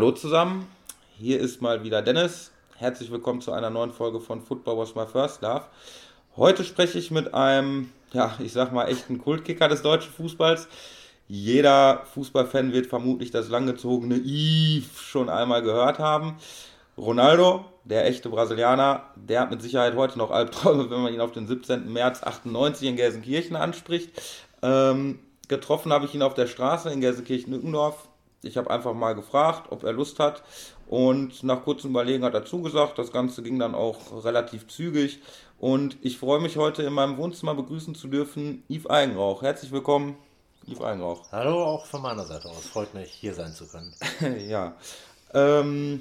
Hallo zusammen, hier ist mal wieder Dennis. Herzlich willkommen zu einer neuen Folge von Football Was My First Love. Heute spreche ich mit einem, ja, ich sag mal, echten Kultkicker des deutschen Fußballs. Jeder Fußballfan wird vermutlich das langgezogene Eve schon einmal gehört haben. Ronaldo, der echte Brasilianer, der hat mit Sicherheit heute noch Albträume, wenn man ihn auf den 17. März 98 in Gelsenkirchen anspricht. Ähm, getroffen habe ich ihn auf der Straße in Gelsenkirchen-Nückendorf. Ich habe einfach mal gefragt, ob er Lust hat. Und nach kurzem Überlegen hat er zugesagt. Das Ganze ging dann auch relativ zügig. Und ich freue mich heute in meinem Wohnzimmer begrüßen zu dürfen Yves Eigenrauch. Herzlich willkommen, Yves Eigenrauch. Hallo, auch von meiner Seite aus. Freut mich, hier sein zu können. ja. Ähm,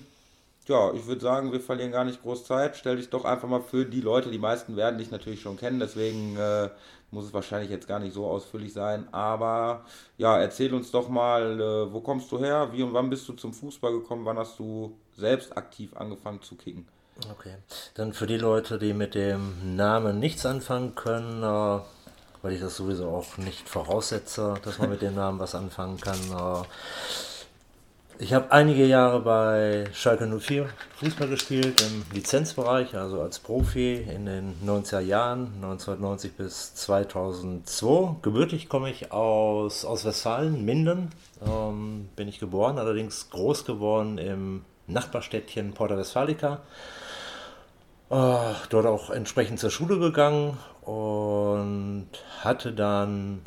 ja, ich würde sagen, wir verlieren gar nicht groß Zeit. Stell dich doch einfach mal für die Leute, die meisten werden dich natürlich schon kennen, deswegen äh, muss es wahrscheinlich jetzt gar nicht so ausführlich sein. Aber ja, erzähl uns doch mal, äh, wo kommst du her? Wie und wann bist du zum Fußball gekommen? Wann hast du selbst aktiv angefangen zu kicken? Okay, dann für die Leute, die mit dem Namen nichts anfangen können, äh, weil ich das sowieso auch nicht voraussetze, dass man mit dem Namen was anfangen kann. Äh, ich habe einige Jahre bei Schalke 04 Fußball gespielt im Lizenzbereich, also als Profi in den 90er Jahren, 1990 bis 2002. Gebürtig komme ich aus, aus Westfalen, Minden, ähm, bin ich geboren, allerdings groß geworden im Nachbarstädtchen Porta Westfalica. Äh, dort auch entsprechend zur Schule gegangen und hatte dann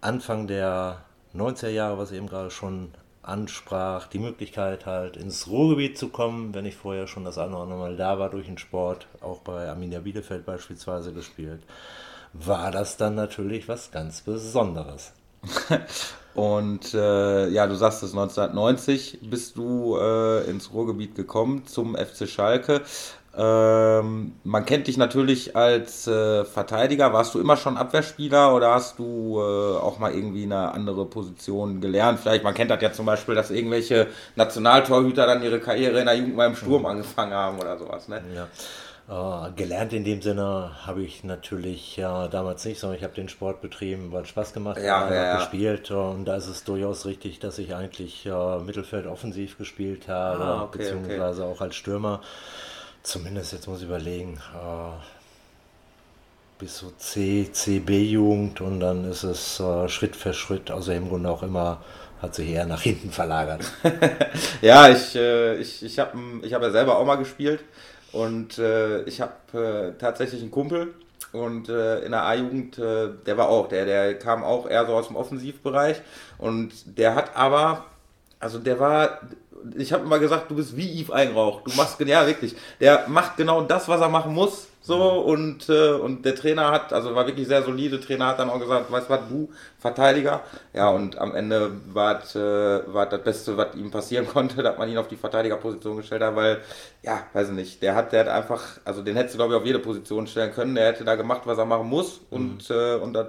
Anfang der 90er Jahre, was ich eben gerade schon ansprach, die Möglichkeit halt ins Ruhrgebiet zu kommen, wenn ich vorher schon das eine oder andere Mal da war durch den Sport, auch bei Arminia Bielefeld beispielsweise gespielt, war das dann natürlich was ganz Besonderes. Und äh, ja, du sagst es, 1990 bist du äh, ins Ruhrgebiet gekommen zum FC Schalke. Ähm, man kennt dich natürlich als äh, Verteidiger. Warst du immer schon Abwehrspieler oder hast du äh, auch mal irgendwie eine andere Position gelernt? Vielleicht, man kennt das ja zum Beispiel, dass irgendwelche Nationaltorhüter dann ihre Karriere in der Jugend mal im Sturm mhm. angefangen haben oder sowas. Ne? Ja. Uh, gelernt in dem Sinne habe ich natürlich ja, damals nicht, sondern ich habe den Sport betrieben, weil es Spaß gemacht hat, ja, ja, ja. gespielt und da ist es durchaus richtig, dass ich eigentlich uh, Mittelfeld offensiv gespielt habe, ah, okay, beziehungsweise okay. auch als Stürmer. Zumindest, jetzt muss ich überlegen, äh, bis so C, CB-Jugend und dann ist es äh, Schritt für Schritt, also im Grunde auch immer, hat sich eher nach hinten verlagert. ja, ich, äh, ich, ich habe ich hab ja selber auch mal gespielt und äh, ich habe äh, tatsächlich einen Kumpel und äh, in der A-Jugend, der war auch, der, der kam auch eher so aus dem Offensivbereich und der hat aber, also der war ich habe immer gesagt, du bist wie Yves Eigenrauch. Du machst, ja wirklich, der macht genau das, was er machen muss. So, und, äh, und der Trainer hat, also war wirklich sehr solide, Trainer hat dann auch gesagt, weißt du was, du, Verteidiger. Ja, und am Ende war es äh, war das Beste, was ihm passieren konnte, dass man ihn auf die Verteidigerposition gestellt hat, weil, ja, weiß ich nicht, der hat, der hat einfach, also den hättest du, glaube ich, auf jede Position stellen können. Der hätte da gemacht, was er machen muss. Und, mhm. äh, und das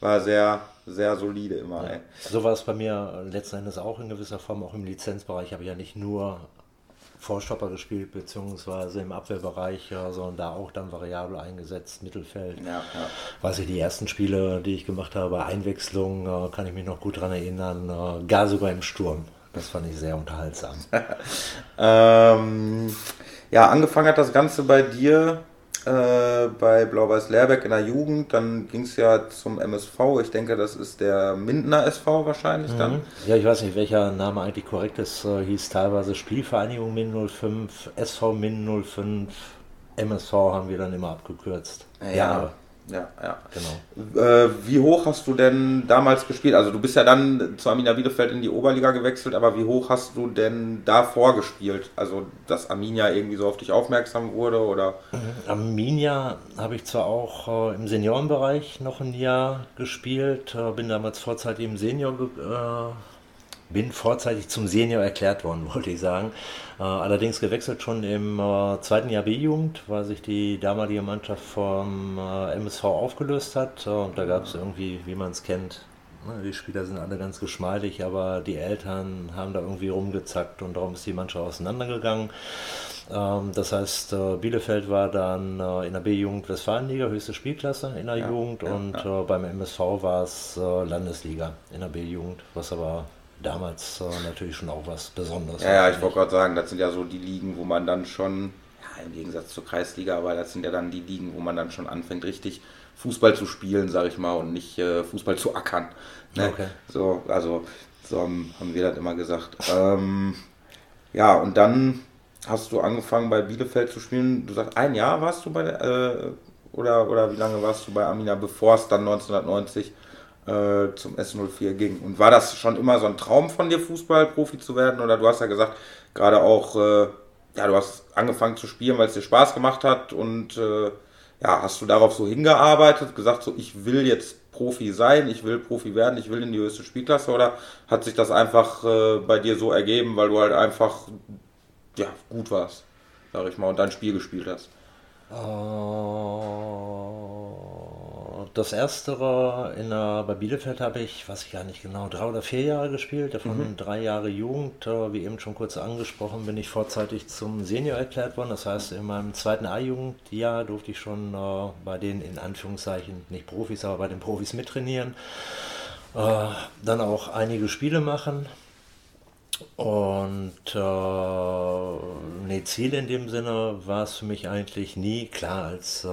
war sehr, sehr solide immer. Ja. So war es bei mir letzten Endes auch in gewisser Form, auch im Lizenzbereich habe ich ja nicht nur Vorstopper gespielt, beziehungsweise im Abwehrbereich, ja, sondern da auch dann variabel eingesetzt, Mittelfeld. Ja, ja. Weiß ich, die ersten Spiele, die ich gemacht habe, Einwechslung, äh, kann ich mich noch gut daran erinnern, äh, gar sogar im Sturm. Das fand ich sehr unterhaltsam. ähm, ja, angefangen hat das Ganze bei dir äh, bei Blau-Weiß Lehrberg in der Jugend. Dann ging es ja zum MSV. Ich denke, das ist der Mindener SV wahrscheinlich mhm. dann. Ja, ich weiß nicht, welcher Name eigentlich korrekt ist. Äh, hieß teilweise Spielvereinigung Min 05, SV Min 05, MSV haben wir dann immer abgekürzt. Ja, ja ja, ja. Genau. Äh, wie hoch hast du denn damals gespielt? Also du bist ja dann zu Arminia Bielefeld in die Oberliga gewechselt, aber wie hoch hast du denn davor gespielt? Also dass Arminia irgendwie so auf dich aufmerksam wurde oder? Arminia habe ich zwar auch äh, im Seniorenbereich noch ein Jahr gespielt, äh, bin damals vorzeitig im Senior äh, bin vorzeitig zum Senior erklärt worden, wollte ich sagen. Äh, allerdings gewechselt schon im äh, zweiten Jahr B-Jugend, weil sich die damalige Mannschaft vom äh, MSV aufgelöst hat. und da gab es irgendwie, wie man es kennt, ne, die Spieler sind alle ganz geschmeidig, aber die Eltern haben da irgendwie rumgezackt und darum ist die Mannschaft auseinandergegangen. Ähm, das heißt, Bielefeld war dann in der B-Jugend Westfalenliga, höchste Spielklasse in der ja, Jugend ja, und ja. beim MSV war es Landesliga in der B-Jugend, was aber damals äh, natürlich schon auch was Besonderes. Ja, ja ich wollte gerade sagen, das sind ja so die Ligen, wo man dann schon, ja, im Gegensatz zur Kreisliga, aber das sind ja dann die Ligen, wo man dann schon anfängt, richtig Fußball zu spielen, sage ich mal, und nicht äh, Fußball zu ackern. Ne? Okay. So, also, so haben, wir das immer gesagt. Ähm, ja, und dann hast du angefangen bei Bielefeld zu spielen. Du sagst, ein Jahr warst du bei, äh, oder, oder wie lange warst du bei Amina, bevor es dann 1990 äh, zum S04 ging? Und war das schon immer so ein Traum von dir, Fußballprofi zu werden? Oder du hast ja gesagt, gerade auch, äh, ja, du hast angefangen zu spielen, weil es dir Spaß gemacht hat und äh, ja, hast du darauf so hingearbeitet, gesagt, so ich will jetzt Profi sein, ich will Profi werden, ich will in die höchste Spielklasse oder hat sich das einfach äh, bei dir so ergeben, weil du halt einfach ja, gut warst, sag ich mal, und dein Spiel gespielt hast? Das erste in der, bei Bielefeld habe ich, weiß ich gar nicht genau, drei oder vier Jahre gespielt, davon mhm. drei Jahre Jugend. Wie eben schon kurz angesprochen, bin ich vorzeitig zum Senior erklärt worden. Das heißt, in meinem zweiten A-Jugendjahr durfte ich schon äh, bei den in Anführungszeichen nicht Profis, aber bei den Profis mittrainieren. Äh, dann auch einige Spiele machen. Und äh, nee, Ziel in dem Sinne war es für mich eigentlich nie. Klar, als äh,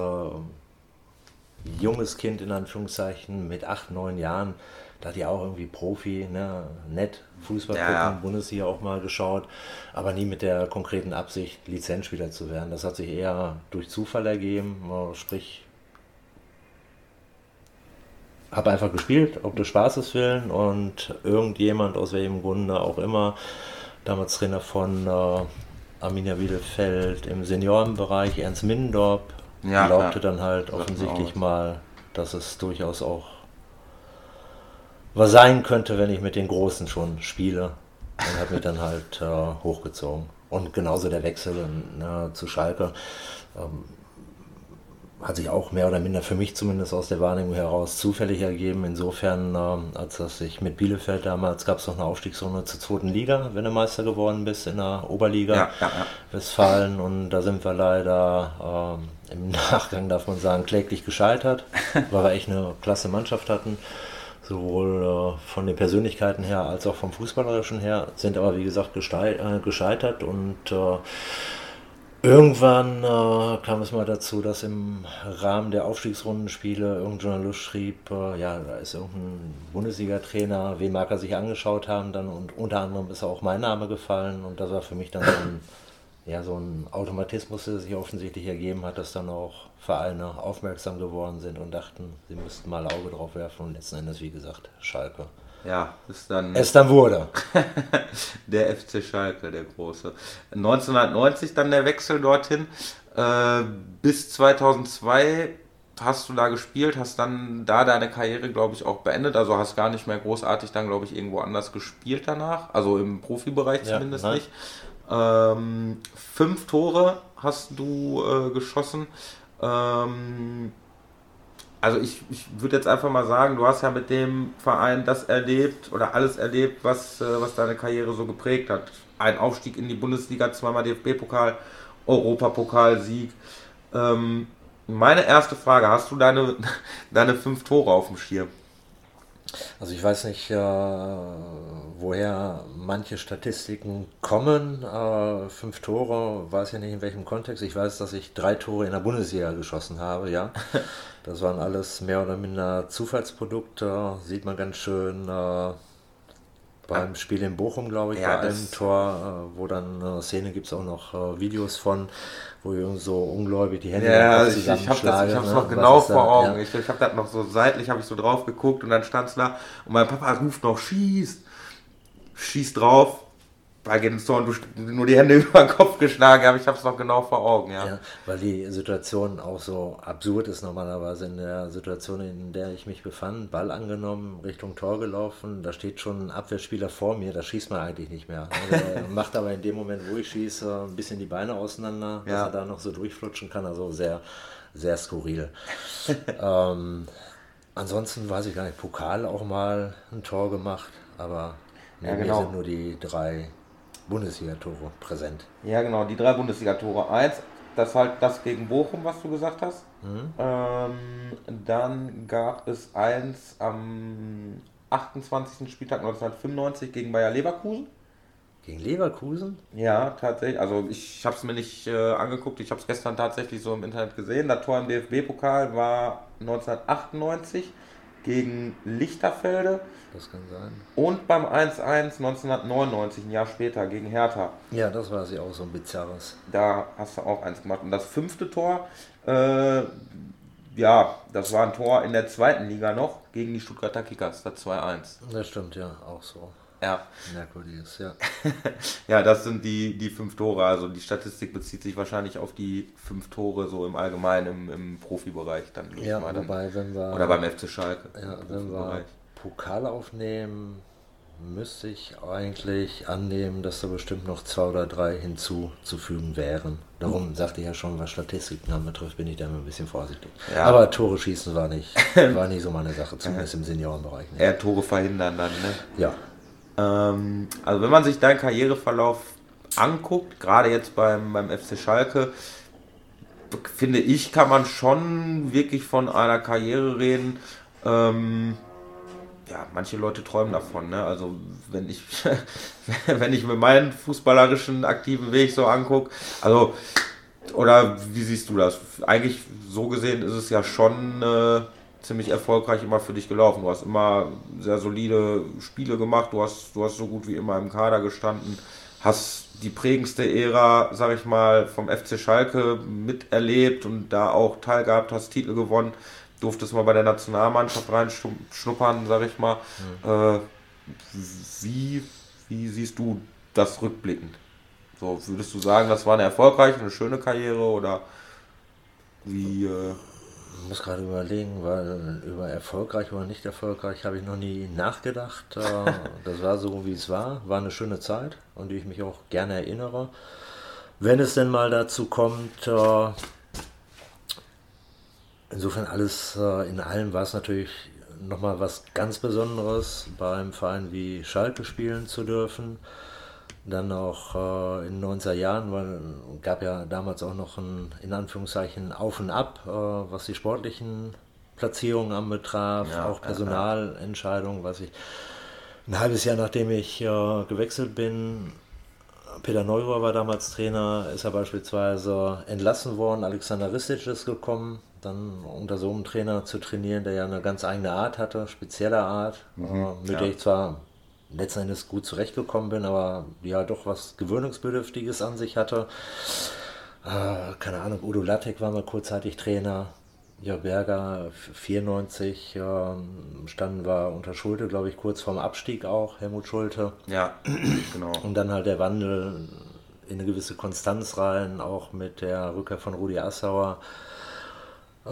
junges Kind in Anführungszeichen mit acht, neun Jahren, da hat ja auch irgendwie Profi, ne, nett, Fußball gucken, ja. Bundesliga auch mal geschaut, aber nie mit der konkreten Absicht, Lizenzspieler zu werden. Das hat sich eher durch Zufall ergeben, sprich habe einfach gespielt, ob des Spaßes willen und irgendjemand aus welchem Grunde auch immer, damals Trainer von äh, Arminia Bielefeld im Seniorenbereich, Ernst Mindorp, ja, glaubte klar. dann halt offensichtlich mal, dass es durchaus auch was sein könnte, wenn ich mit den Großen schon spiele. Und hat mich dann halt äh, hochgezogen. Und genauso der Wechsel äh, zu Schalke. Ähm, hat sich auch mehr oder minder für mich zumindest aus der Wahrnehmung heraus zufällig ergeben. Insofern, äh, als dass ich mit Bielefeld damals gab es noch eine Aufstiegsrunde zur zweiten Liga, wenn du Meister geworden bist in der Oberliga ja, ja, ja. Westfalen. Und da sind wir leider äh, im Nachgang, darf man sagen, kläglich gescheitert, weil wir echt eine klasse Mannschaft hatten. Sowohl äh, von den Persönlichkeiten her als auch vom Fußballerischen her, sind aber wie gesagt äh, gescheitert und äh, Irgendwann kam es mal dazu, dass im Rahmen der Aufstiegsrundenspiele irgendein Journalist schrieb, ja, da ist irgendein Bundesliga-Trainer, wen mag er sich angeschaut haben, dann und unter anderem ist auch mein Name gefallen und das war für mich dann so ein, ja, so ein Automatismus, der sich offensichtlich ergeben hat, dass dann auch Vereine aufmerksam geworden sind und dachten, sie müssten mal Auge drauf werfen und letzten Endes, wie gesagt, Schalke ja, ist dann. Es dann wurde. der FC Schalke, der große. 1990 dann der Wechsel dorthin. Äh, bis 2002 hast du da gespielt, hast dann da deine Karriere, glaube ich, auch beendet. Also hast gar nicht mehr großartig dann, glaube ich, irgendwo anders gespielt danach. Also im Profibereich ja, zumindest nein. nicht. Ähm, fünf Tore hast du äh, geschossen. Ähm, also ich, ich würde jetzt einfach mal sagen, du hast ja mit dem Verein das erlebt oder alles erlebt, was, äh, was deine Karriere so geprägt hat. Ein Aufstieg in die Bundesliga, zweimal DFB-Pokal, Europapokalsieg. Ähm, meine erste Frage, hast du deine, deine fünf Tore auf dem Schirm? Also ich weiß nicht, äh, woher manche Statistiken kommen. Äh, fünf Tore, weiß ja nicht in welchem Kontext. Ich weiß, dass ich drei Tore in der Bundesliga geschossen habe, ja. Das waren alles mehr oder minder Zufallsprodukte, sieht man ganz schön äh, beim Spiel in Bochum, glaube ich, ja, bei einem Tor, äh, wo dann eine Szene gibt es auch noch äh, Videos von, wo ich so ungläubig die Hände ja, ich, ich habe das ich hab's ne? noch genau vor Augen. Ja. Ich, ich habe das noch so seitlich, habe ich so drauf geguckt und dann stand es da und mein Papa ruft noch, schießt, schießt drauf bei Tor du nur die Hände über den Kopf geschlagen, aber ich habe es noch genau vor Augen, ja. ja. Weil die Situation auch so absurd ist normalerweise in der Situation, in der ich mich befand. Ball angenommen, Richtung Tor gelaufen, da steht schon ein Abwehrspieler vor mir, da schießt man eigentlich nicht mehr. Der macht aber in dem Moment, wo ich schieße, ein bisschen die Beine auseinander, ja. dass er da noch so durchflutschen kann, also sehr, sehr skurril. ähm, ansonsten weiß ich gar nicht, Pokal auch mal ein Tor gemacht, aber ja, genau. mir sind nur die drei Bundesliga-Tore präsent. Ja, genau, die drei Bundesliga-Tore. Eins, das halt das gegen Bochum, was du gesagt hast. Mhm. Ähm, dann gab es eins am 28. Spieltag 1995 gegen Bayer Leverkusen. Gegen Leverkusen? Ja, tatsächlich. Also ich habe es mir nicht äh, angeguckt, ich habe es gestern tatsächlich so im Internet gesehen. Das Tor im DFB-Pokal war 1998 gegen Lichterfelde. Das kann sein. Und beim 1-1 1999, ein Jahr später, gegen Hertha. Ja, das war sie auch so ein bizarres. Da hast du auch eins gemacht. Und das fünfte Tor, äh, ja, das war ein Tor in der zweiten Liga noch gegen die Stuttgarter Kickers, das 2-1. Das stimmt, ja, auch so. Ja. Merkwürdiges, ja. ja, das sind die, die fünf Tore. Also die Statistik bezieht sich wahrscheinlich auf die fünf Tore so im Allgemeinen im, im Profibereich dann. Ja, mal wobei, dann, wenn wir. Oder beim FC Schalke. Ja, wenn wir Pokal aufnehmen, müsste ich eigentlich annehmen, dass da bestimmt noch zwei oder drei hinzuzufügen wären. Darum sagte ich ja schon, was Statistiken anbetrifft, bin ich da immer ein bisschen vorsichtig. Ja. Aber Tore schießen war nicht, war nicht so meine Sache, zumindest im Seniorenbereich. Nicht. Eher Tore verhindern dann, ne? Ja, ähm, also wenn man sich deinen Karriereverlauf anguckt, gerade jetzt beim, beim FC Schalke, finde ich, kann man schon wirklich von einer Karriere reden. Ähm, ja, manche Leute träumen davon. Ne? Also wenn ich, wenn ich mir meinen fußballerischen aktiven Weg so angucke, also oder wie siehst du das? Eigentlich so gesehen ist es ja schon äh, ziemlich erfolgreich immer für dich gelaufen. Du hast immer sehr solide Spiele gemacht, du hast, du hast so gut wie immer im Kader gestanden, hast die prägendste Ära, sag ich mal, vom FC Schalke miterlebt und da auch teilgehabt, hast Titel gewonnen, durftest mal bei der Nationalmannschaft reinschnuppern, sag ich mal. Mhm. Äh, wie, wie siehst du das rückblickend? So, würdest du sagen, das war eine erfolgreiche, eine schöne Karriere oder wie. Äh muss gerade überlegen, weil über erfolgreich oder nicht erfolgreich habe ich noch nie nachgedacht. Äh, das war so, wie es war. War eine schöne Zeit, an die ich mich auch gerne erinnere. Wenn es denn mal dazu kommt, äh, insofern alles äh, in allem war es natürlich nochmal was ganz Besonderes, beim Verein wie Schalke spielen zu dürfen dann auch äh, in den 90er Jahren, weil gab ja damals auch noch ein, in Anführungszeichen, Auf und Ab, äh, was die sportlichen Platzierungen anbetraf, ja, auch Personalentscheidungen, was ich ein halbes Jahr nachdem ich äh, gewechselt bin, Peter Neurohr war damals Trainer, ist er beispielsweise entlassen worden, Alexander Ristic ist gekommen, dann unter so einem Trainer zu trainieren, der ja eine ganz eigene Art hatte, spezielle Art, mhm, äh, mit ja. der ich zwar letzten Endes gut zurechtgekommen bin, aber ja doch was Gewöhnungsbedürftiges an sich hatte. Äh, keine Ahnung, Udo Lattek war mal kurzzeitig Trainer. Ja, Berger 94 äh, standen wir unter Schulte, glaube ich, kurz vorm Abstieg auch, Helmut Schulte. Ja, genau. Und dann halt der Wandel in eine gewisse Konstanz rein, auch mit der Rückkehr von Rudi Assauer. Äh,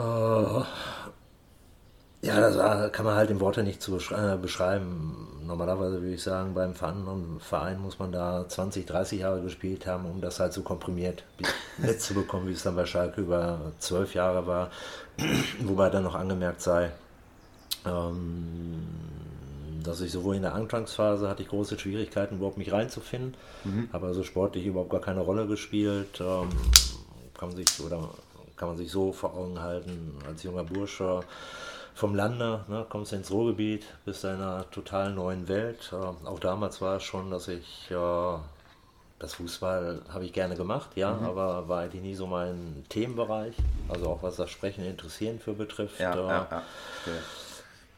ja, das war, kann man halt in Worte nicht zu äh, beschreiben. Normalerweise würde ich sagen, beim Verein muss man da 20, 30 Jahre gespielt haben, um das halt so komprimiert mitzubekommen, wie es dann bei Schalke über zwölf Jahre war. Wobei dann noch angemerkt sei, ähm, dass ich sowohl in der Anfangsphase hatte ich große Schwierigkeiten, überhaupt mich reinzufinden, mhm. habe also sportlich überhaupt gar keine Rolle gespielt. Ähm, kann man sich oder kann man sich so vor Augen halten als junger Bursche vom Lande, ne, kommst ins Ruhrgebiet, bist in einer total neuen Welt. Äh, auch damals war es schon, dass ich äh, das Fußball habe ich gerne gemacht, ja, mhm. aber war eigentlich nie so mein Themenbereich. Also auch was das Sprechen Interessieren für betrifft. Ja, äh, ja, ja.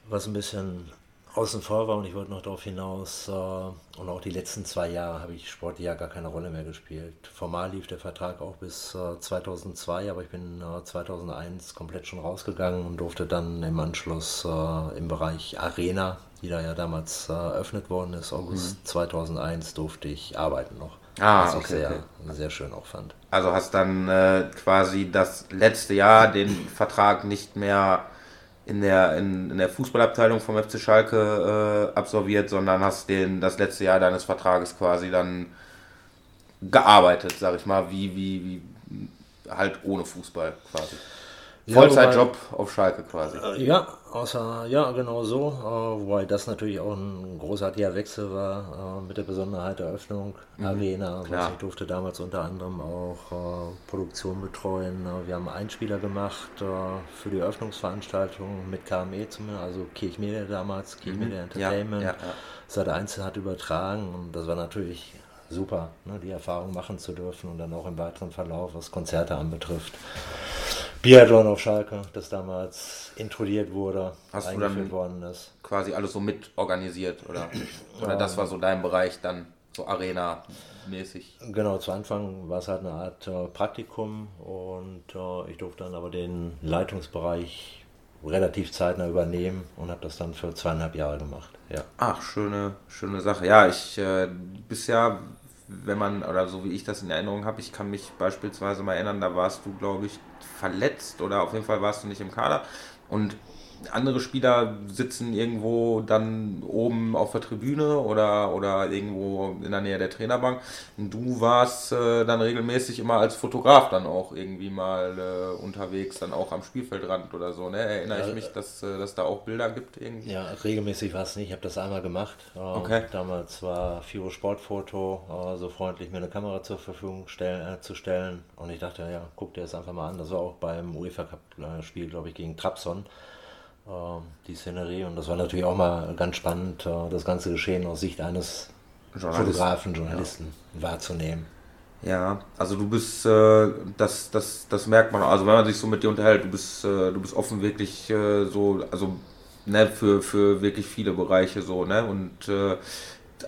Was ein bisschen außen vor war und ich wollte noch darauf hinaus, äh, und auch die letzten zwei Jahre habe ich sportlich ja gar keine Rolle mehr gespielt. Formal lief der Vertrag auch bis äh, 2002, aber ich bin äh, 2001 komplett schon rausgegangen und durfte dann im Anschluss äh, im Bereich Arena, die da ja damals äh, eröffnet worden ist, August mhm. 2001, durfte ich arbeiten noch. Ah, was okay, ich sehr, okay. sehr schön auch fand. Also hast dann äh, quasi das letzte Jahr den Vertrag nicht mehr in der, in, in der Fußballabteilung vom FC Schalke äh, absolviert, sondern hast den, das letzte Jahr deines Vertrages quasi dann gearbeitet, sag ich mal, wie, wie, wie halt ohne Fußball quasi. Vollzeitjob ja, auf Schalke quasi. Äh, ja, außer, ja, genau so. Äh, wobei das natürlich auch ein großartiger Wechsel war äh, mit der Besonderheit der Öffnung. Mhm, Arena, was ich durfte damals unter anderem auch äh, Produktion betreuen. Äh, wir haben Einspieler gemacht äh, für die Eröffnungsveranstaltung mit KME, also Kirchmedia damals, Kirchmedia mhm, Entertainment. Ja, ja, ja. Sat 1 hat übertragen und das war natürlich super, ne, die Erfahrung machen zu dürfen und dann auch im weiteren Verlauf, was Konzerte anbetrifft. Biathlon auf Schalke, das damals introdiert wurde, Hast eingeführt du dann worden ist. Quasi alles so mit organisiert oder, oder das war so dein Bereich dann, so Arena-mäßig? Genau, zu Anfang war es halt eine Art äh, Praktikum und äh, ich durfte dann aber den Leitungsbereich relativ zeitnah übernehmen und habe das dann für zweieinhalb Jahre gemacht. Ja. Ach, schöne, schöne Sache. Ja, ich äh, bisher wenn man, oder so wie ich das in Erinnerung habe, ich kann mich beispielsweise mal erinnern, da warst du, glaube ich, verletzt oder auf jeden Fall warst du nicht im Kader. Und andere Spieler sitzen irgendwo dann oben auf der Tribüne oder, oder irgendwo in der Nähe der Trainerbank. Und du warst äh, dann regelmäßig immer als Fotograf dann auch irgendwie mal äh, unterwegs, dann auch am Spielfeldrand oder so. Ne? Erinnere ja, ich mich, dass äh, dass da auch Bilder gibt irgendwie? Ja, regelmäßig war es nicht. Ich habe das einmal gemacht. Ähm, okay. Damals war Firo Sportfoto äh, so freundlich, mir eine Kamera zur Verfügung stell, äh, zu stellen. Und ich dachte, ja, guck dir das einfach mal an. Das war auch beim UEFA Cup-Spiel, glaube ich, gegen Trabzon. Ähm, die Szenerie. Und das war natürlich auch mal ganz spannend, äh, das ganze Geschehen aus Sicht eines Journalisten. Fotografen, Journalisten ja. wahrzunehmen. Ja, also du bist, äh, das, das, das merkt man, also wenn man sich so mit dir unterhält, du bist, äh, du bist offen wirklich äh, so, also ne, für, für wirklich viele Bereiche so, ne? Und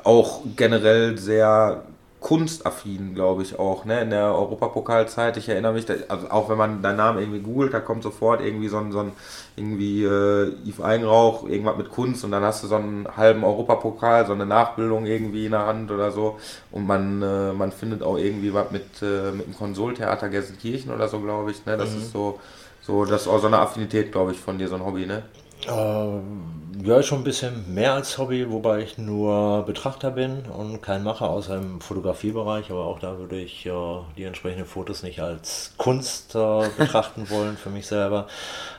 auch generell sehr kunstaffin, glaube ich auch, ne? In der Europapokalzeit, ich erinnere mich, da, also auch wenn man deinen Namen irgendwie googelt, da kommt sofort irgendwie so ein, so ein irgendwie äh, Yves Eigenrauch, irgendwas mit Kunst und dann hast du so einen halben Europapokal, so eine Nachbildung irgendwie in der Hand oder so und man, äh, man findet auch irgendwie was mit, äh, mit dem Konsoltheater Gelsenkirchen oder so, glaube ich, ne? Das mhm. ist so, so, das ist auch so eine Affinität, glaube ich, von dir, so ein Hobby, ne? Äh, ja, schon ein bisschen mehr als Hobby, wobei ich nur Betrachter bin und kein Macher außer im Fotografiebereich, aber auch da würde ich äh, die entsprechenden Fotos nicht als Kunst äh, betrachten wollen für mich selber.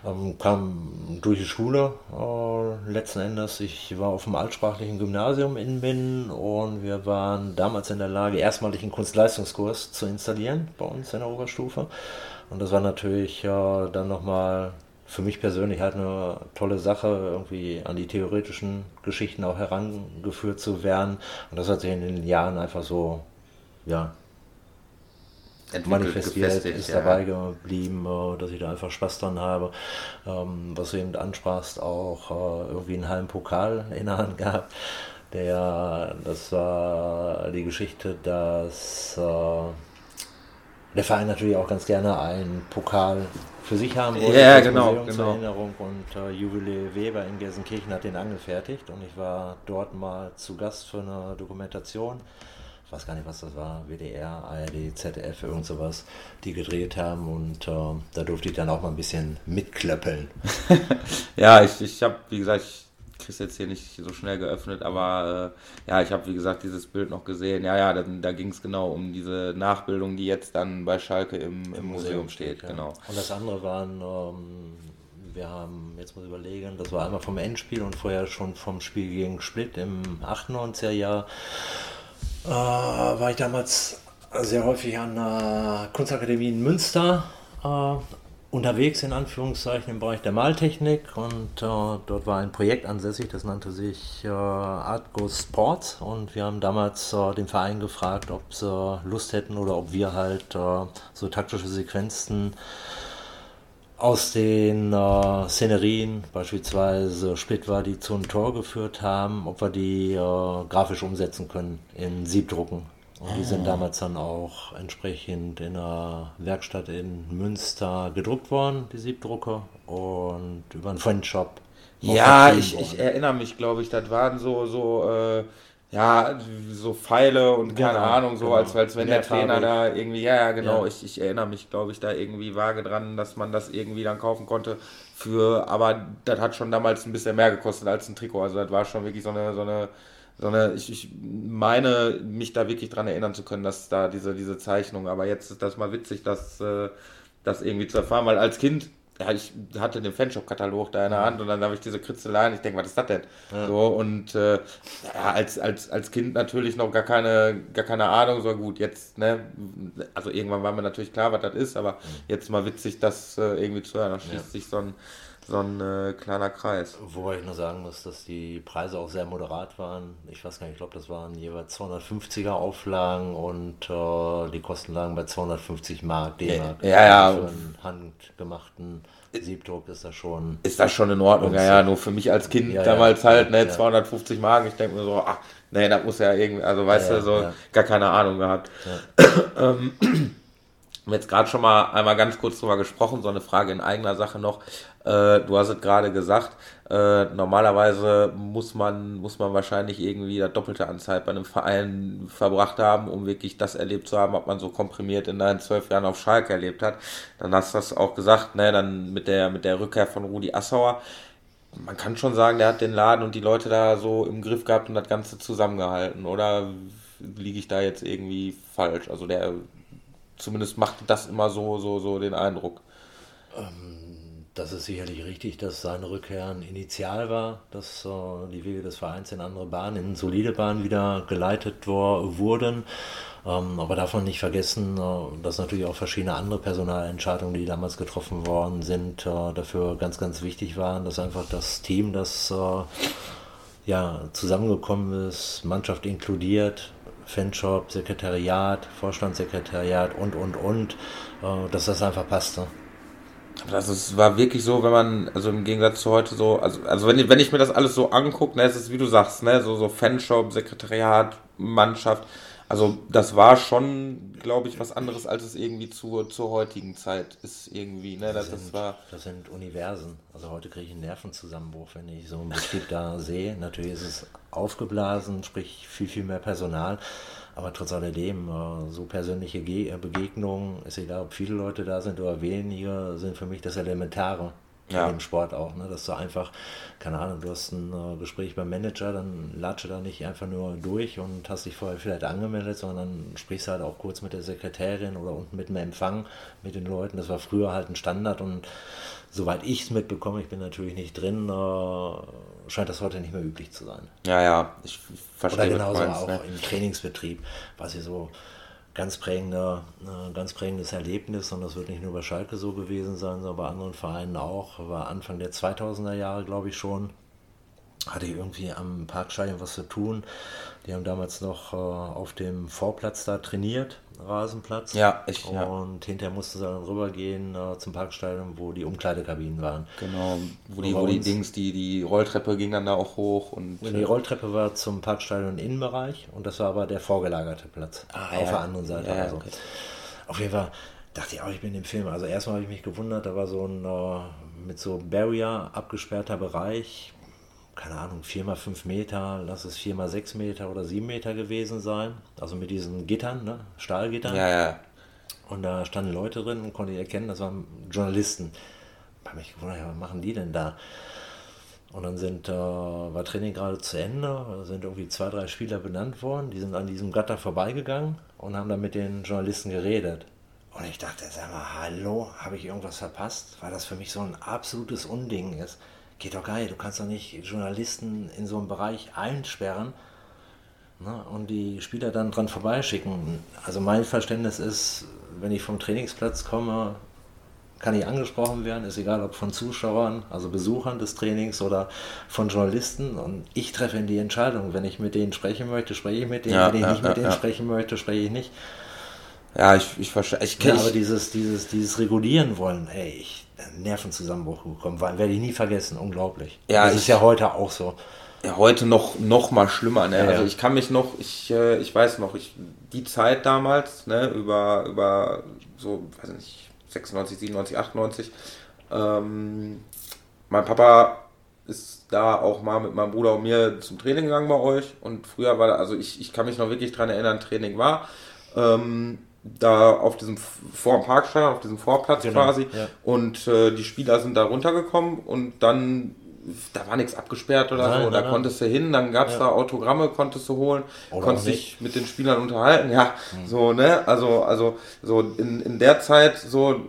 Ähm, kam durch die Schule äh, letzten Endes. Ich war auf dem altsprachlichen Gymnasium in Minden und wir waren damals in der Lage, erstmalig einen Kunstleistungskurs zu installieren bei uns in der Oberstufe. Und das war natürlich äh, dann nochmal für mich persönlich halt eine tolle Sache, irgendwie an die theoretischen Geschichten auch herangeführt zu werden. Und das hat sich in den Jahren einfach so, ja, manifestiert, ist ja. dabei geblieben, äh, dass ich da einfach Spaß dran habe. Ähm, was du eben ansprachst, auch äh, irgendwie einen halben Pokal in der Hand gehabt. Der, das war die Geschichte, dass äh, der Verein natürlich auch ganz gerne einen Pokal für sich haben wollte. Ja, genau. genau. Zur Erinnerung und äh, Jubiläe Weber in Gelsenkirchen hat den angefertigt und ich war dort mal zu Gast für eine Dokumentation. Ich weiß gar nicht, was das war, WDR, ARD, ZDF, irgend sowas, die gedreht haben und äh, da durfte ich dann auch mal ein bisschen mitklöppeln. ja, ich, ich habe, wie gesagt, ich krieg's jetzt hier nicht so schnell geöffnet, aber äh, ja, ich habe wie gesagt dieses Bild noch gesehen. Ja, ja, da, da ging es genau um diese Nachbildung, die jetzt dann bei Schalke im, im, Im Museum, steht. Ja. Genau. Und das andere waren, ähm, wir haben, jetzt muss ich überlegen, das war einmal vom Endspiel und vorher schon vom Spiel gegen Split im 98er Jahr. Äh, war ich damals sehr häufig an der Kunstakademie in Münster äh, unterwegs in Anführungszeichen im Bereich der Maltechnik und äh, dort war ein Projekt ansässig, das nannte sich äh, Artgo Sports und wir haben damals äh, den Verein gefragt, ob sie Lust hätten oder ob wir halt äh, so taktische Sequenzen aus den äh, Szenerien, beispielsweise Splitwa, die zu einem Tor geführt haben, ob wir die äh, grafisch umsetzen können in Siebdrucken. Und die sind damals dann auch entsprechend in einer Werkstatt in Münster gedruckt worden, die Siebdrucker, und über einen Friendshop. Ja, ich, ich erinnere mich, glaube ich, das waren so, so, äh, ja, so Pfeile und keine genau, Ahnung, so genau. als, als wenn der Trainer da irgendwie, ja, ja, genau, ja. Ich, ich erinnere mich, glaube ich, da irgendwie vage dran, dass man das irgendwie dann kaufen konnte für, aber das hat schon damals ein bisschen mehr gekostet als ein Trikot, also das war schon wirklich so eine, so eine sondern ich, ich meine, mich da wirklich dran erinnern zu können, dass da diese, diese Zeichnung, aber jetzt ist das mal witzig, dass, äh, das irgendwie zu erfahren, weil als Kind ja, ich hatte den Fanshop-Katalog da in der Hand und dann habe ich diese Kritzeleien. Ich denke, was ist das denn? Ja. So, und äh, ja, als, als, als Kind natürlich noch gar keine, gar keine Ahnung, so gut, jetzt, ne, also irgendwann war mir natürlich klar, was das ist, aber mhm. jetzt mal witzig, das äh, irgendwie zu hören. Da schließt sich so ein so ein äh, kleiner Kreis. Wobei ich nur sagen muss, dass die Preise auch sehr moderat waren. Ich weiß gar nicht, ich glaube, das waren jeweils 250er Auflagen und äh, die Kosten lagen bei 250 Mark, D-Mark. Ja, ja. Für einen handgemachten Siebdruck ist das schon. Ist das schon in Ordnung, ja, ja. Nur für mich als Kind ja, damals ja, halt, ne, 250 Mark. Ich denke mir so, ach, nee, das muss ja irgendwie, also weißt du, so gar keine Ahnung gehabt. haben jetzt gerade schon mal einmal ganz kurz drüber gesprochen, so eine Frage in eigener Sache noch. Äh, du hast es gerade gesagt, äh, normalerweise muss man, muss man wahrscheinlich irgendwie das doppelte an bei einem Verein verbracht haben, um wirklich das erlebt zu haben, was man so komprimiert in deinen zwölf Jahren auf Schalke erlebt hat. Dann hast du das auch gesagt, ne, dann mit der, mit der Rückkehr von Rudi Assauer. Man kann schon sagen, der hat den Laden und die Leute da so im Griff gehabt und das Ganze zusammengehalten, oder liege ich da jetzt irgendwie falsch? Also der zumindest macht das immer so, so, so den Eindruck. Ähm, das ist sicherlich richtig, dass seine Rückkehr ein Initial war, dass äh, die Wege des Vereins in andere Bahnen, in solide Bahnen wieder geleitet wurden. Ähm, aber davon nicht vergessen, äh, dass natürlich auch verschiedene andere Personalentscheidungen, die damals getroffen worden sind, äh, dafür ganz, ganz wichtig waren, dass einfach das Team, das ja, zusammengekommen ist, Mannschaft inkludiert, Fanshop, Sekretariat, Vorstandssekretariat und, und, und, äh, dass das einfach passte. Das ist, war wirklich so, wenn man, also im Gegensatz zu heute so, also, also wenn, wenn ich mir das alles so angucke, ne, es ist wie du sagst, ne, so, so Fanshop, Sekretariat, Mannschaft, also das war schon, glaube ich, was anderes, als es irgendwie zur, zur heutigen Zeit ist irgendwie. Ne? Das, das, sind, das, war das sind Universen. Also heute kriege ich einen Nervenzusammenbruch, wenn ich so einen Betrieb da sehe. Natürlich ist es aufgeblasen, sprich viel, viel mehr Personal. Aber trotz alledem, äh, so persönliche Begegnungen, ist egal, ob viele Leute da sind oder wenige, sind für mich das Elementare ja. in dem Sport auch, ne? dass du einfach, keine Ahnung, du hast ein äh, Gespräch beim Manager, dann latsche da nicht einfach nur durch und hast dich vorher vielleicht angemeldet, sondern sprichst halt auch kurz mit der Sekretärin oder unten mit dem Empfang mit den Leuten. Das war früher halt ein Standard und soweit ich es mitbekomme, ich bin natürlich nicht drin, äh, scheint das heute nicht mehr üblich zu sein. Ja, ja, ich verstehe. Oder genauso meinst, auch ne? im Trainingsbetrieb, was ich so ganz, prägender, äh, ganz prägendes Erlebnis und das wird nicht nur bei Schalke so gewesen sein, sondern bei anderen Vereinen auch. War Anfang der 2000er Jahre, glaube ich, schon. Hatte ich irgendwie am Parkstadion was zu tun. Die haben damals noch äh, auf dem Vorplatz da trainiert Rasenplatz. Ja, ich. Und ja. hinterher musste sie dann rübergehen äh, zum Parkstadion, wo die Umkleidekabinen waren. Genau, wo die, wo die Dings, die, die Rolltreppe ging dann da auch hoch. Und, die äh, Rolltreppe war zum Parkstadion Innenbereich und das war aber der vorgelagerte Platz. Ah, auf ja. der anderen Seite. Ja, also. okay. Auf jeden Fall dachte ich auch, ich bin im Film. Also erstmal habe ich mich gewundert, da war so ein äh, mit so Barrier abgesperrter Bereich keine Ahnung, 4 mal 5 Meter, lass es 4 mal 6 Meter oder 7 Meter gewesen sein. Also mit diesen Gittern, ne? Stahlgittern. Ja, ja. Und da standen Leute drin und konnte ich erkennen, das waren Journalisten. Ich habe mich gewundert, was machen die denn da? Und dann sind, äh, war Training gerade zu Ende, sind irgendwie zwei, drei Spieler benannt worden, die sind an diesem Gatter vorbeigegangen und haben dann mit den Journalisten geredet. Und ich dachte, sag mal, hallo, habe ich irgendwas verpasst? Weil das für mich so ein absolutes Unding ist geht doch geil, du kannst doch nicht Journalisten in so einem Bereich einsperren ne, und die Spieler dann dran vorbeischicken. Also mein Verständnis ist, wenn ich vom Trainingsplatz komme, kann ich angesprochen werden, ist egal ob von Zuschauern, also Besuchern des Trainings oder von Journalisten und ich treffe in die Entscheidung. Wenn ich mit denen sprechen möchte, spreche ich mit denen, ja, wenn ich ja, nicht mit denen sprechen möchte, spreche ich nicht. Ja, ich, ich verstehe. Ich, ja, aber dieses, dieses, dieses Regulieren wollen, ey, ich, Nervenzusammenbruch bekommen, werde ich nie vergessen, unglaublich. Ja, das ist ja heute auch so. Ja, heute noch, noch mal schlimmer. Ne? Ja, also ich kann mich noch, ich, äh, ich weiß noch, ich, die Zeit damals, ne, über, über so, weiß nicht, 96, 97, 98, ähm, mein Papa ist da auch mal mit meinem Bruder und mir zum Training gegangen bei euch und früher war, also ich, ich kann mich noch wirklich daran erinnern, Training war. Ähm, da auf diesem vor dem Parkstadion, auf diesem Vorplatz genau, quasi. Ja. Und äh, die Spieler sind da runtergekommen und dann, da war nichts abgesperrt oder nein, so, da nein, konntest du hin, dann gab es ja. da Autogramme, konntest du holen, oder konntest dich mit den Spielern unterhalten, ja, mhm. so, ne, also, also, so in, in der Zeit, so,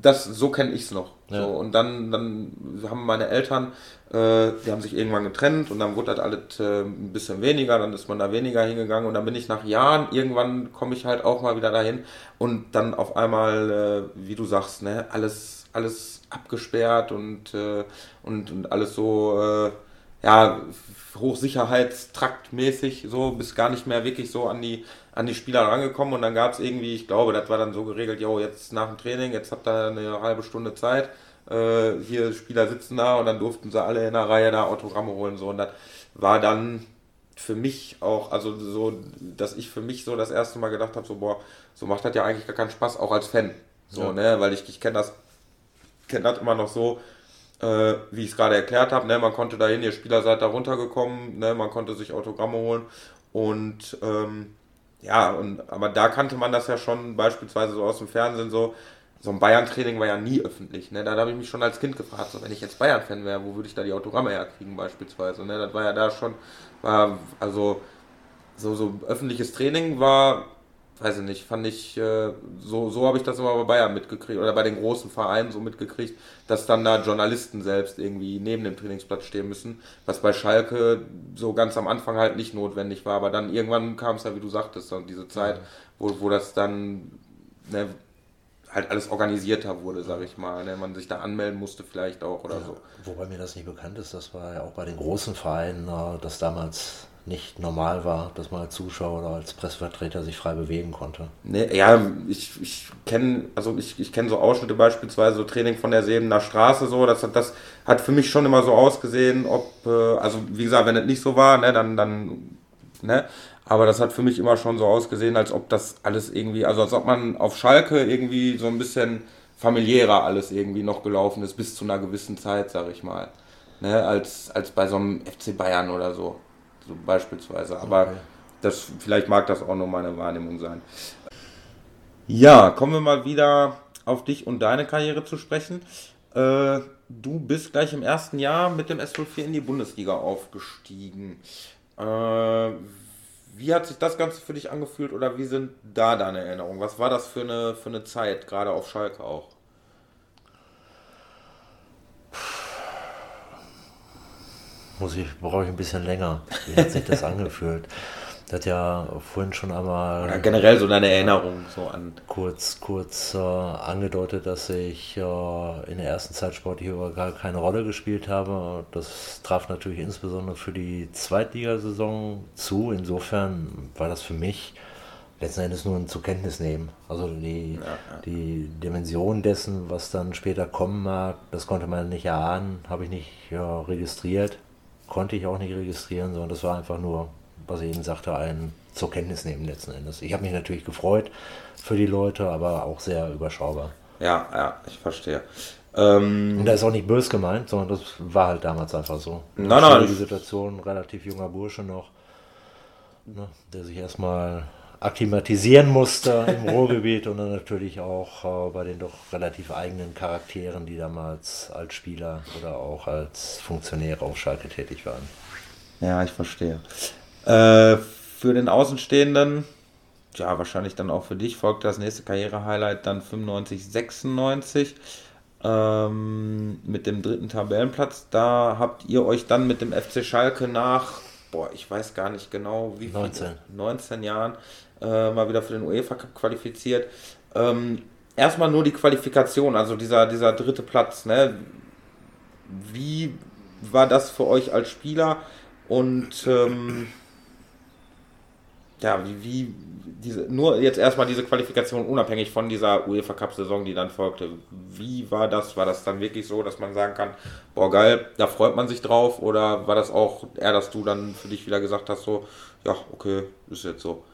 das, so kenne ich es noch. Ja. So, und dann, dann haben meine Eltern, die haben sich irgendwann getrennt und dann wurde das alles äh, ein bisschen weniger, dann ist man da weniger hingegangen und dann bin ich nach Jahren, irgendwann komme ich halt auch mal wieder dahin und dann auf einmal, äh, wie du sagst, ne, alles, alles abgesperrt und, äh, und, und alles so, äh, ja, Hochsicherheitstraktmäßig, so, bis gar nicht mehr wirklich so an die, an die Spieler rangekommen. Und dann gab es irgendwie, ich glaube, das war dann so geregelt, jo, jetzt nach dem Training, jetzt habt ihr eine halbe Stunde Zeit, äh, hier Spieler sitzen da und dann durften sie alle in der Reihe da Autogramme holen, so, und das war dann für mich auch, also so, dass ich für mich so das erste Mal gedacht habe, so, boah, so macht das ja eigentlich gar keinen Spaß, auch als Fan, so, ja. ne, weil ich, ich kenne das, kenne das immer noch so, äh, wie ich es gerade erklärt habe, ne, man konnte dahin, ihr Spieler seid da runtergekommen, ne, man konnte sich Autogramme holen und, ähm, ja, und, aber da kannte man das ja schon beispielsweise so aus dem Fernsehen so. So ein Bayern-Training war ja nie öffentlich. Ne? Da habe ich mich schon als Kind gefragt, so, wenn ich jetzt Bayern-Fan wäre, wo würde ich da die Autogramme herkriegen beispielsweise. Ne? Das war ja da schon, war, also so, so öffentliches Training war weiß ich nicht, fand ich, äh, so, so habe ich das immer bei Bayern mitgekriegt oder bei den großen Vereinen so mitgekriegt, dass dann da Journalisten selbst irgendwie neben dem Trainingsplatz stehen müssen, was bei Schalke so ganz am Anfang halt nicht notwendig war, aber dann irgendwann kam es ja, wie du sagtest, dann diese Zeit, wo, wo das dann ne, halt alles organisierter wurde, sag ich mal, ne, man sich da anmelden musste vielleicht auch oder ja, so. Wobei mir das nicht bekannt ist, das war ja auch bei den großen Vereinen, äh, das damals nicht normal war, dass man als Zuschauer oder als Pressevertreter sich frei bewegen konnte. Nee, ja, ich, ich kenne also ich, ich kenne so Ausschnitte beispielsweise, so Training von der Sebener Straße, so, das, das hat für mich schon immer so ausgesehen, ob, äh, also wie gesagt, wenn es nicht so war, ne, dann, dann, ne, aber das hat für mich immer schon so ausgesehen, als ob das alles irgendwie, also als ob man auf Schalke irgendwie so ein bisschen familiärer alles irgendwie noch gelaufen ist, bis zu einer gewissen Zeit, sag ich mal. Ne, als, als bei so einem FC Bayern oder so so beispielsweise. Aber okay. das, vielleicht mag das auch nur meine Wahrnehmung sein. Ja, kommen wir mal wieder auf dich und deine Karriere zu sprechen. Äh, du bist gleich im ersten Jahr mit dem S04 in die Bundesliga aufgestiegen. Äh, wie hat sich das Ganze für dich angefühlt oder wie sind da deine Erinnerungen? Was war das für eine, für eine Zeit, gerade auf Schalke auch? muss ich, brauche ich ein bisschen länger. Wie hat sich das angefühlt? Das hat ja vorhin schon einmal. Oder generell so deine Erinnerung so an. Kurz, kurz äh, angedeutet, dass ich äh, in der ersten Zeit sportlich gar keine Rolle gespielt habe. Das traf natürlich insbesondere für die Zweitligasaison zu. Insofern war das für mich letzten Endes nur ein zur Kenntnis nehmen. Also die, ja, ja. die Dimension dessen, was dann später kommen mag, das konnte man nicht erahnen, habe ich nicht ja, registriert konnte ich auch nicht registrieren, sondern das war einfach nur, was ich eben sagte, ein zur Kenntnis nehmen letzten Endes. Ich habe mich natürlich gefreut für die Leute, aber auch sehr überschaubar. Ja, ja, ich verstehe. Ähm, Und da ist auch nicht böse gemeint, sondern das war halt damals einfach so. Nein, nein. Die Situation, relativ junger Bursche noch, ne, der sich erstmal akklimatisieren musste im Ruhrgebiet und dann natürlich auch äh, bei den doch relativ eigenen Charakteren, die damals als Spieler oder auch als Funktionäre auf Schalke tätig waren. Ja, ich verstehe. Äh, für den Außenstehenden, ja, wahrscheinlich dann auch für dich, folgt das nächste Karriere-Highlight dann 95, 96 ähm, mit dem dritten Tabellenplatz. Da habt ihr euch dann mit dem FC Schalke nach, boah, ich weiß gar nicht genau, wie viel, 19, 19 Jahren äh, mal wieder für den UEFA Cup qualifiziert. Ähm, erstmal nur die Qualifikation, also dieser, dieser dritte Platz. Ne? Wie war das für euch als Spieler? Und ähm, ja, wie, wie diese, nur jetzt erstmal diese Qualifikation unabhängig von dieser UEFA Cup-Saison, die dann folgte. Wie war das? War das dann wirklich so, dass man sagen kann, boah geil, da freut man sich drauf? Oder war das auch eher, dass du dann für dich wieder gesagt hast, so, ja, okay, ist jetzt so?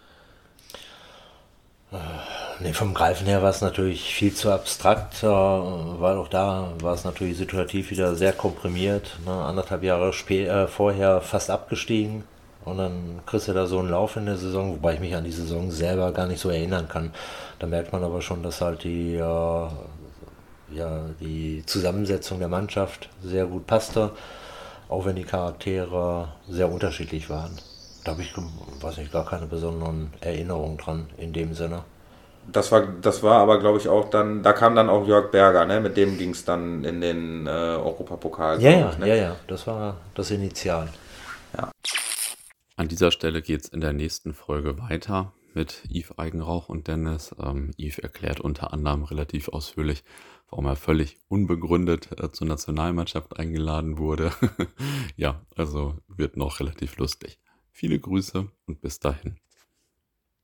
Nee, vom Greifen her war es natürlich viel zu abstrakt, äh, weil auch da war es natürlich situativ wieder sehr komprimiert. Ne? Anderthalb Jahre äh, vorher fast abgestiegen und dann kriegst du da so einen Lauf in der Saison, wobei ich mich an die Saison selber gar nicht so erinnern kann. Da merkt man aber schon, dass halt die, äh, ja, die Zusammensetzung der Mannschaft sehr gut passte, auch wenn die Charaktere sehr unterschiedlich waren. Da habe ich, weiß nicht, gar keine besonderen Erinnerungen dran in dem Sinne. das war, das war aber, glaube ich, auch dann, da kam dann auch Jörg Berger, ne? mit dem ging es dann in den äh, Europapokal. Ja, ja, ne? ja, ja, das war das Initial. Ja. An dieser Stelle geht es in der nächsten Folge weiter mit Yves Eigenrauch und Dennis. Ähm, Yves erklärt unter anderem relativ ausführlich, warum er völlig unbegründet äh, zur Nationalmannschaft eingeladen wurde. ja, also wird noch relativ lustig. Viele Grüße und bis dahin.